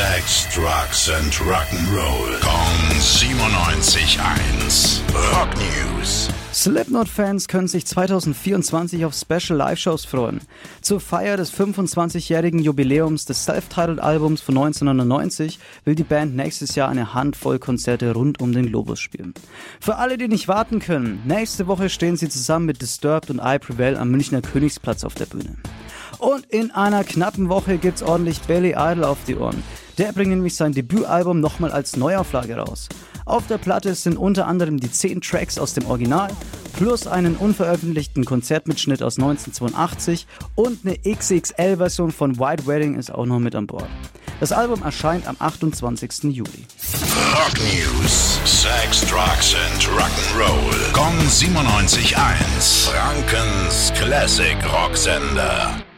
Sex, Drugs and Rock'n'Roll. Kong 97.1. Rock News. Slipknot-Fans können sich 2024 auf Special Live-Shows freuen. Zur Feier des 25-jährigen Jubiläums des Self-Titled-Albums von 1990 will die Band nächstes Jahr eine Handvoll Konzerte rund um den Globus spielen. Für alle, die nicht warten können, nächste Woche stehen sie zusammen mit Disturbed und I Prevail am Münchner Königsplatz auf der Bühne. Und in einer knappen Woche gibt's ordentlich Billy Idol auf die Ohren. Der bringt nämlich sein Debütalbum nochmal als Neuauflage raus. Auf der Platte sind unter anderem die 10 Tracks aus dem Original plus einen unveröffentlichten Konzertmitschnitt aus 1982 und eine XXL-Version von White Wedding ist auch noch mit an Bord. Das Album erscheint am 28. Juli. Rock News. Sex, Drugs and Rock'n'Roll. Kong 97.1. Frankens Classic Rocksender.